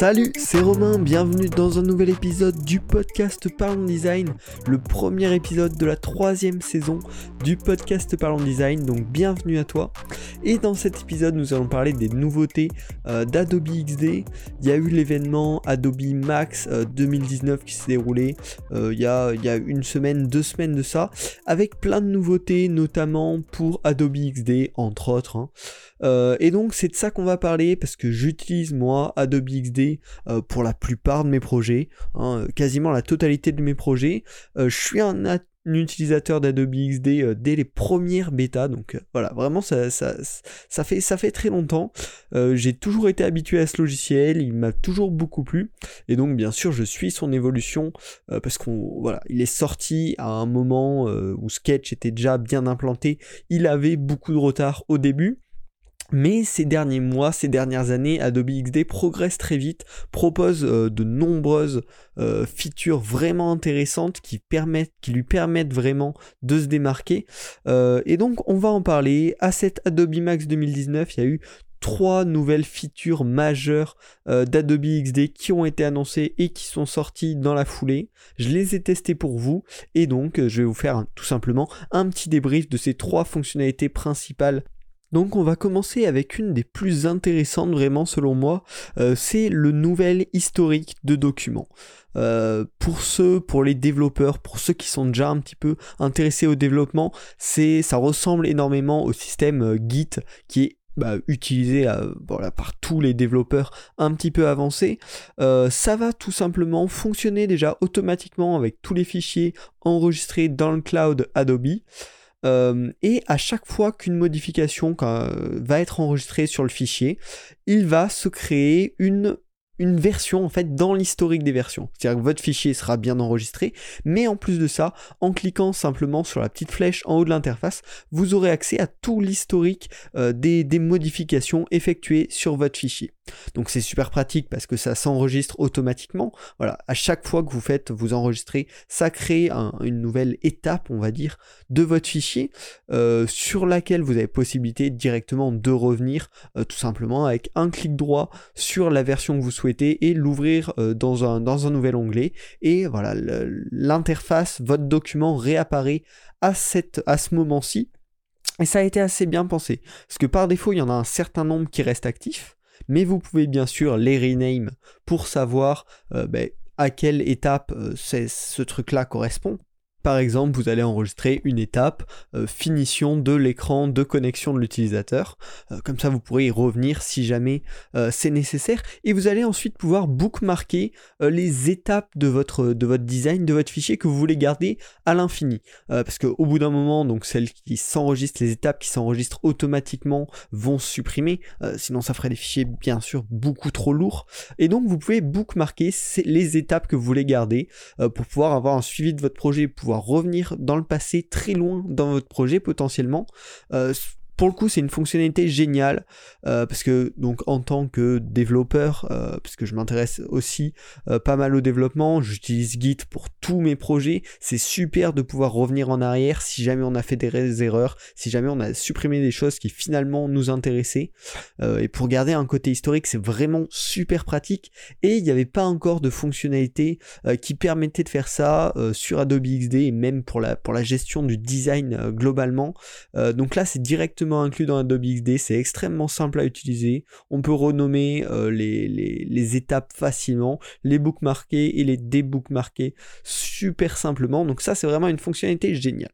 Salut, c'est Romain, bienvenue dans un nouvel épisode du podcast Parlons Design, le premier épisode de la troisième saison du podcast Parlons Design, donc bienvenue à toi. Et dans cet épisode, nous allons parler des nouveautés euh, d'Adobe XD. Il y a eu l'événement Adobe Max euh, 2019 qui s'est déroulé euh, il, y a, une semaine, deux semaines de ça, avec plein de nouveautés, notamment pour Adobe XD, entre autres. hein. Euh, et donc c'est de ça qu'on va parler parce que j'utilise moi Adobe XD euh, pour la plupart de mes projets, hein, quasiment la totalité de mes projets. Euh, je suis un, utilisateur d'Adobe XD euh, dès les premières bêtas, donc euh, voilà, vraiment ça, fait, très longtemps. Euh, J'ai toujours été habitué à ce logiciel, il m'a toujours beaucoup plu, et donc bien sûr je suis son évolution euh, parce qu'on voilà, il est sorti à un moment euh, où Sketch était déjà bien implanté, il avait beaucoup de retard au début. Mais ces derniers mois, ces dernières années, Adobe XD progresse très vite, propose euh, de nombreuses euh, features vraiment intéressantes qui, permettent, qui lui permettent vraiment de se démarquer. Euh, et donc on va en parler. À cette Adobe Max 2019, il y a eu trois nouvelles features majeures d'Adobe XD qui ont été annoncées et qui sont sorties dans la foulée. Je les ai testées pour vous et donc je vais vous faire tout simplement un petit débrief de ces trois fonctionnalités principales donc on va commencer avec une des plus intéressantes vraiment selon moi, euh, c'est le nouvel historique de documents. Euh, pour ceux, pour les développeurs, pour ceux qui sont déjà un petit peu intéressés au développement, ça ressemble énormément au système euh, Git qui est bah, utilisé par tous les développeurs un petit peu avancés. Ça va tout simplement fonctionner déjà automatiquement avec tous les fichiers enregistrés dans le cloud Adobe. Euh, et à chaque fois qu'une modification va être enregistrée sur le fichier, il va se créer une, une version en fait dans l'historique des versions. C'est-à-dire que votre fichier sera bien enregistré, mais en plus de ça, en cliquant simplement sur la petite flèche en haut de l'interface, vous aurez accès à tout l'historique euh, des, des modifications effectuées sur votre fichier. Donc c'est super pratique parce que ça s'enregistre automatiquement. Voilà, à chaque fois que vous faites vous enregistrer, ça crée un- une nouvelle étape, on va dire, de votre fichier euh, sur laquelle vous avez possibilité directement de revenir euh, tout simplement avec un clic droit sur la version que vous souhaitez et l'ouvrir euh, dans, un, nouvel onglet. Et voilà, l'interface, votre document réapparaît à, cette, à ce moment-ci. Et ça a été assez bien pensé. Parce que par défaut, il y en a un certain nombre qui restent actifs. Mais vous pouvez bien sûr les rename pour savoir euh, ben, à quelle étape euh, ce truc-là correspond. Par exemple, vous allez enregistrer une étape euh, finition de l'écran de connexion de l'utilisateur. Euh, comme ça, vous pourrez y revenir si jamais euh, c'est nécessaire. Et vous allez ensuite pouvoir bookmarker les étapes de votre, de votre design, de votre fichier que vous voulez garder à l'infini. Parce qu'au bout d'un moment, donc celles qui s'enregistrent, les étapes qui s'enregistrent automatiquement vont se supprimer. Sinon, ça ferait des fichiers bien sûr beaucoup trop lourds. Et donc, vous pouvez bookmarker les étapes que vous voulez garder pour pouvoir avoir un suivi de votre projet, revenir dans le passé très loin dans votre projet potentiellement. Euh, pour le coup, c'est une fonctionnalité géniale euh, parce que donc en tant que développeur, euh, parce que je m'intéresse aussi euh, pas mal au développement, j'utilise Git pour tous mes projets. C'est super de pouvoir revenir en arrière si jamais on a fait des erreurs, si jamais on a supprimé des choses qui finalement nous intéressaient. Et pour garder un côté historique, c'est vraiment super pratique. Et il n'y avait pas encore de fonctionnalité qui permettait de faire ça sur Adobe XD et même pour la, pour la gestion du design globalement. Donc là, c'est directement inclus dans Adobe XD, c'est extrêmement simple à utiliser. On peut renommer euh, les, étapes facilement, les bookmarker et les débookmarker super simplement. Donc ça, c'est vraiment une fonctionnalité géniale.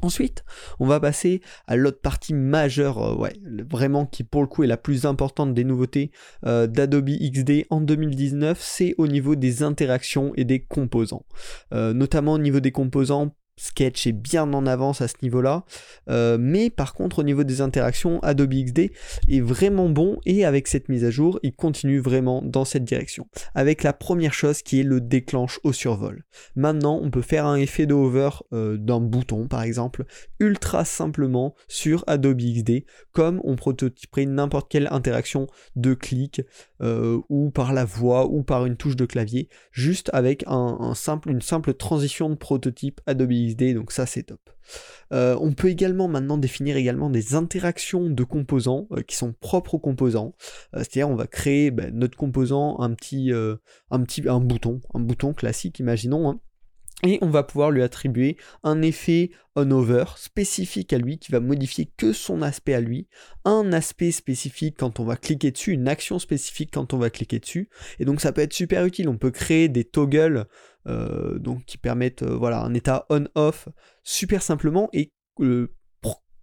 Ensuite, on va passer à l'autre partie majeure, euh, ouais, vraiment qui pour le coup est la plus importante des nouveautés euh, d'Adobe XD en 2019, c'est au niveau des interactions et des composants. Notamment au niveau des composants, Sketch est bien en avance à ce niveau-là, Euh, mais par contre au niveau des interactions, Adobe XD est vraiment bon et avec cette mise à jour, il continue vraiment dans cette direction. Avec la première chose qui est le déclenche au survol. Maintenant, on peut faire un effet de hover euh, d'un bouton par exemple, ultra simplement sur Adobe XD, comme on prototyperait n'importe quelle interaction de clic euh, ou par la voix ou par une touche de clavier, juste avec une simple transition de prototype Adobe XD. Donc ça c'est top. Euh, on peut également maintenant définir également des interactions de composants euh, qui sont propres aux composants. Euh, c'est-à-dire on va créer ben, notre composant un petit, un petit un bouton, un bouton classique, imaginons. Hein. Et on va pouvoir lui attribuer un effet on-over spécifique à lui qui va modifier que son aspect à lui, un aspect spécifique quand on va cliquer dessus, une action spécifique quand on va cliquer dessus. Et donc ça peut être super utile. On peut créer des toggles euh, donc qui permettent euh, voilà un état on-off super simplement et euh,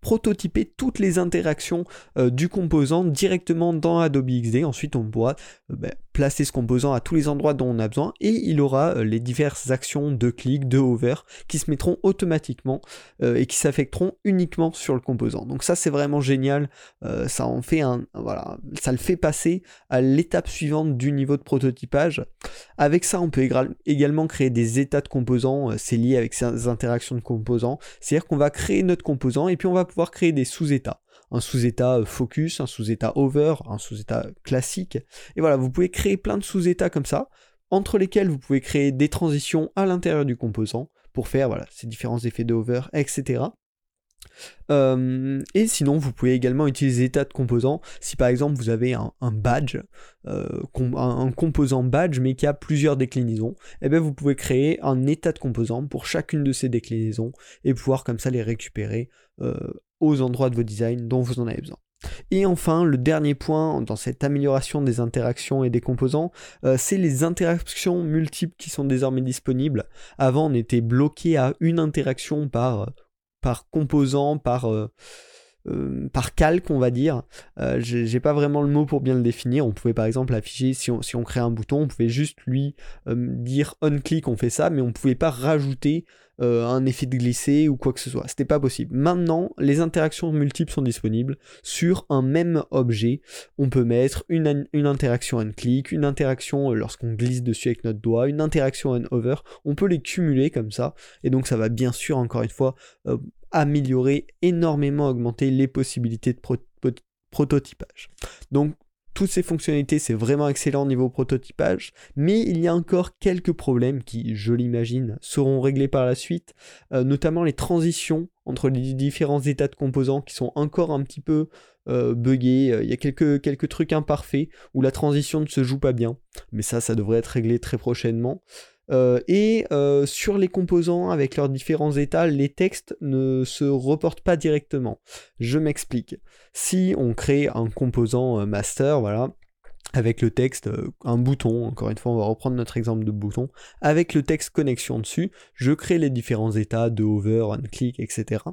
prototyper toutes les interactions du composant directement dans Adobe XD. Ensuite, on pourra ben, placer ce composant à tous les endroits dont on a besoin et il aura euh, les diverses actions de clic, de hover qui se mettront automatiquement euh, et qui s'affecteront uniquement sur le composant. Donc ça c'est vraiment génial, euh, ça en fait un voilà, ça le fait passer à l'étape suivante du niveau de prototypage. Avec ça, on peut également créer des états de composants, c'est lié avec ces interactions de composants, c'est-à-dire qu'on va créer notre composant et puis on va pouvoir créer des sous-états un sous-état euh, focus, un sous-état over, un sous-état classique. Et voilà, vous pouvez créer plein de sous-états comme ça, entre lesquels vous pouvez créer des transitions à l'intérieur du composant pour faire ces différents effets de over, etc. Euh, et sinon, vous pouvez également utiliser état de composant si par exemple vous avez un, badge, euh, un, composant badge mais qui a plusieurs déclinaisons, et eh bien vous pouvez créer un état de composant pour chacune de ces déclinaisons et pouvoir comme ça les récupérer aux endroits de vos designs dont vous en avez besoin. Et enfin, le dernier point dans cette amélioration des interactions et des composants, euh, c'est les interactions multiples qui sont désormais disponibles. Avant, on était bloqué à une interaction par, par composant, par, euh, euh, par calque, on va dire. J'ai pas vraiment le mot pour bien le définir. On pouvait par exemple afficher, si on, si on crée un bouton, on pouvait juste lui dire on-click, on fait ça, mais on pouvait pas rajouter euh, un effet de glisser ou quoi que ce soit. C'était pas possible. Maintenant, les interactions multiples sont disponibles sur un même objet. On peut mettre une, interaction on click, une interaction euh, lorsqu'on glisse dessus avec notre doigt, une interaction on hover. On peut les cumuler comme ça. Et donc ça va bien sûr, encore une fois, euh, améliorer énormément, augmenter les possibilités de prototypage. Donc toutes ces fonctionnalités, c'est vraiment excellent au niveau prototypage, mais il y a encore quelques problèmes qui, je l'imagine, seront réglés par la suite, euh, notamment les transitions entre les différents états de composants qui sont encore un petit peu euh, buggés. Euh, il y a quelques, quelques trucs imparfaits où la transition ne se joue pas bien, mais ça, ça devrait être réglé très prochainement. Euh, et euh, sur les composants avec leurs différents états, les textes ne se reportent pas directement. Je m'explique. Si on crée un composant euh, master, voilà, avec le texte, un bouton, encore une fois on va reprendre notre exemple de bouton, avec le texte connexion dessus, je crée les différents états de hover, on click, etc.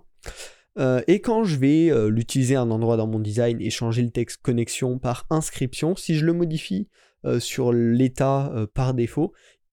et quand je vais l'utiliser à un endroit dans mon design et changer le texte connexion par inscription, si je le modifie sur l'état par défaut,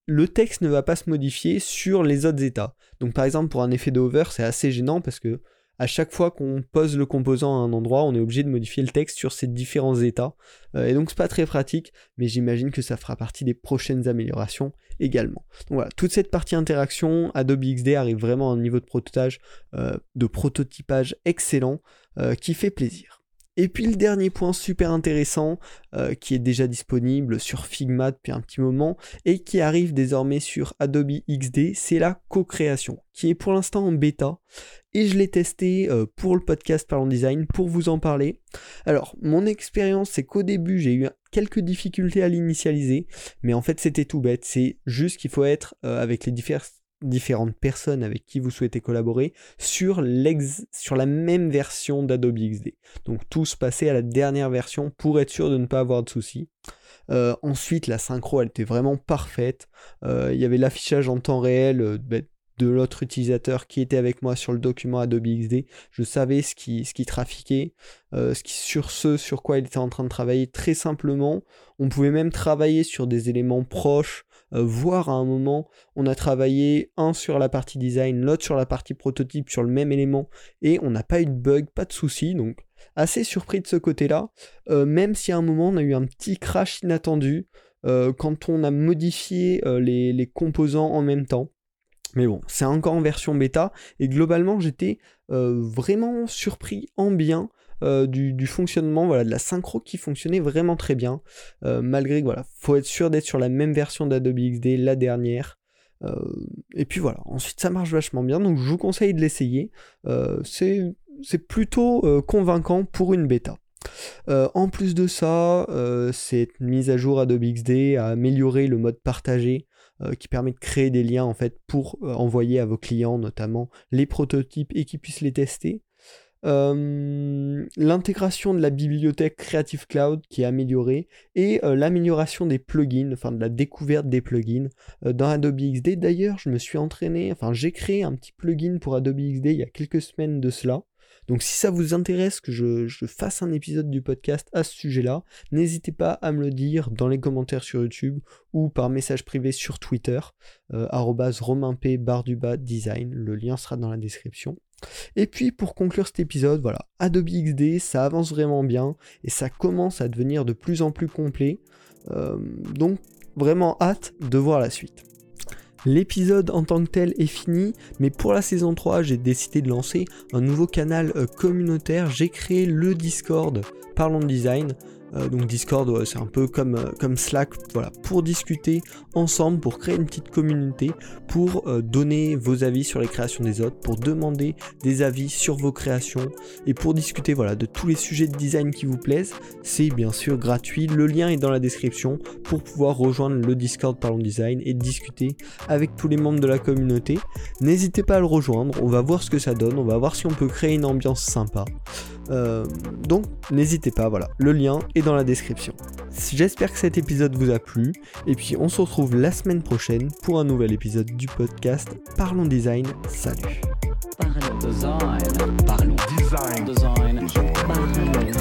le texte ne va pas se modifier sur les autres états. Donc par exemple pour un effet de hover, c'est assez gênant parce que à chaque fois qu'on pose le composant à un endroit, on est obligé de modifier le texte sur ces différents états. Euh, et donc c'est pas très pratique, mais j'imagine que ça fera partie des prochaines améliorations également. Donc voilà, toute cette partie interaction, Adobe XD arrive vraiment à un niveau de prototypage, euh, de prototypage excellent euh, qui fait plaisir. Et puis le dernier point super intéressant, euh, qui est déjà disponible sur Figma depuis un petit moment, et qui arrive désormais sur Adobe XD, c'est la co-création, qui est pour l'instant en bêta. Et je l'ai testé euh, pour le podcast Parlons Design pour vous en parler. Alors, mon expérience, c'est qu'au début, j'ai eu quelques difficultés à l'initialiser, mais en fait, c'était tout bête. C'est juste qu'il faut être euh, avec les diverses différentes personnes avec qui vous souhaitez collaborer sur, la même version d'Adobe XD. Donc tous passer à la dernière version pour être sûr de ne pas avoir de soucis. Euh, ensuite, la synchro, elle était vraiment parfaite. Euh, il y avait l'affichage en temps réel euh, ben, de l'autre utilisateur qui était avec moi sur le document Adobe XD. Je savais ce qui, trafiquait, qui, sur ce sur quoi il était en train de travailler très simplement. On pouvait même travailler sur des éléments proches euh, voire à un moment, on a travaillé un sur la partie design, l'autre sur la partie prototype, sur le même élément, et on n'a pas eu de bug, pas de soucis, donc assez surpris de ce côté-là, euh, même si à un moment on a eu un petit crash inattendu euh, quand on a modifié les, composants en même temps. Mais bon, c'est encore en version bêta, et globalement j'étais vraiment surpris en bien euh, du, fonctionnement, voilà, de la synchro qui fonctionnait vraiment très bien, euh, malgré que voilà, faut être sûr d'être sur la même version d'Adobe XD, la dernière. Euh, et puis voilà, ensuite ça marche vachement bien, donc je vous conseille de l'essayer. Euh, c'est plutôt euh, convaincant pour une bêta. en plus de ça, cette mise à jour Adobe XD a amélioré le mode partagé qui permet de créer des liens en fait pour envoyer à vos clients notamment les prototypes et qu'ils puissent les tester. Euh, l'intégration de la bibliothèque Creative Cloud qui est améliorée et euh, l'amélioration des plugins, enfin de la découverte des plugins euh, dans Adobe XD. D'ailleurs, je me suis entraîné, enfin j'ai créé un petit plugin pour Adobe XD il y a quelques semaines de cela. Donc si ça vous intéresse que je, fasse un épisode du podcast à ce sujet-là, n'hésitez pas à me le dire dans les commentaires sur YouTube ou par message privé sur Twitter, romainp design, le lien sera dans la description. Et puis pour conclure cet épisode, voilà, Adobe XD, ça avance vraiment bien et ça commence à devenir de plus en plus complet. Euh, donc vraiment hâte de voir la suite. L'épisode en tant que tel est fini, mais pour la saison 3, j'ai décidé de lancer un nouveau canal euh, communautaire. J'ai créé le Discord Parlons Design. Euh, donc Discord, c'est un peu comme, euh, comme Slack, voilà, pour discuter ensemble, pour créer une petite communauté, pour euh, donner vos avis sur les créations des autres, pour demander des avis sur vos créations et pour discuter voilà, de tous les sujets de design qui vous plaisent. C'est bien sûr gratuit, le lien est dans la description pour pouvoir rejoindre le Discord Parlons Design et discuter avec tous les membres de la communauté. N'hésitez pas à le rejoindre, on va voir ce que ça donne, on va voir si on peut créer une ambiance sympa. Donc n'hésitez pas, voilà, le lien est dans la description. J'espère que cet épisode vous a plu, et puis on se retrouve la semaine prochaine pour un nouvel épisode du podcast Parlons Design. Salut Parlons design. Parlons design. Design. Parlons design.